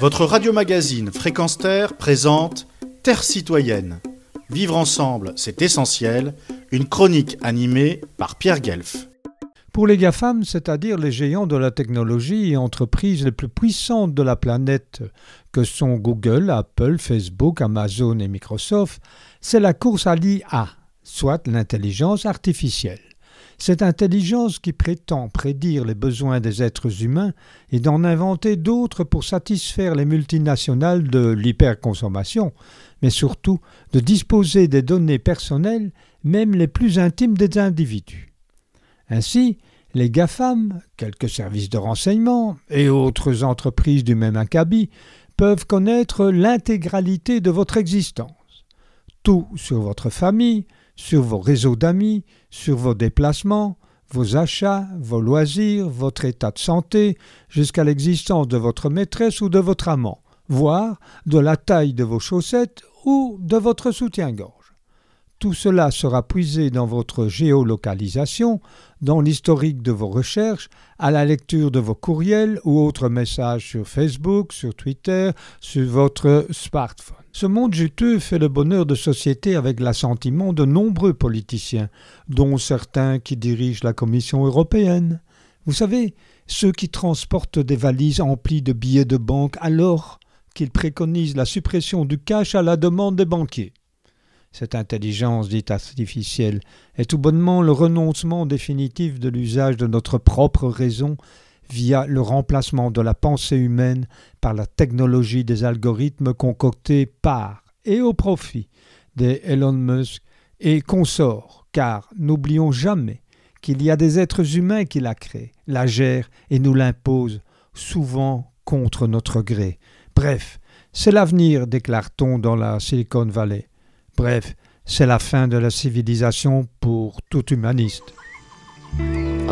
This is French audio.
Votre radio-magazine Fréquence Terre présente Terre citoyenne. Vivre ensemble, c'est essentiel. Une chronique animée par Pierre Guelf. Pour les GAFAM, c'est-à-dire les géants de la technologie et entreprises les plus puissantes de la planète, que sont Google, Apple, Facebook, Amazon et Microsoft, c'est la course à l'IA, soit l'intelligence artificielle. Cette intelligence qui prétend prédire les besoins des êtres humains et d'en inventer d'autres pour satisfaire les multinationales de l'hyperconsommation, mais surtout de disposer des données personnelles, même les plus intimes des individus. Ainsi, les GAFAM, quelques services de renseignement et autres entreprises du même acabit peuvent connaître l'intégralité de votre existence. Tout sur votre famille, sur vos réseaux d'amis, sur vos déplacements, vos achats, vos loisirs, votre état de santé, jusqu'à l'existence de votre maîtresse ou de votre amant, voire de la taille de vos chaussettes ou de votre soutien-gorge. Tout cela sera puisé dans votre géolocalisation, dans l'historique de vos recherches, à la lecture de vos courriels ou autres messages sur Facebook, sur Twitter, sur votre smartphone. Ce monde juteux fait le bonheur de société avec l'assentiment de nombreux politiciens, dont certains qui dirigent la Commission européenne. Vous savez, ceux qui transportent des valises emplies de billets de banque alors qu'ils préconisent la suppression du cash à la demande des banquiers cette intelligence dite artificielle, est tout bonnement le renoncement définitif de l'usage de notre propre raison via le remplacement de la pensée humaine par la technologie des algorithmes concoctés par et au profit des Elon Musk et consorts, car n'oublions jamais qu'il y a des êtres humains qui la créent, la gèrent et nous l'imposent, souvent contre notre gré. Bref, c'est l'avenir, déclare-t-on dans la Silicon Valley. Bref, c'est la fin de la civilisation pour tout humaniste.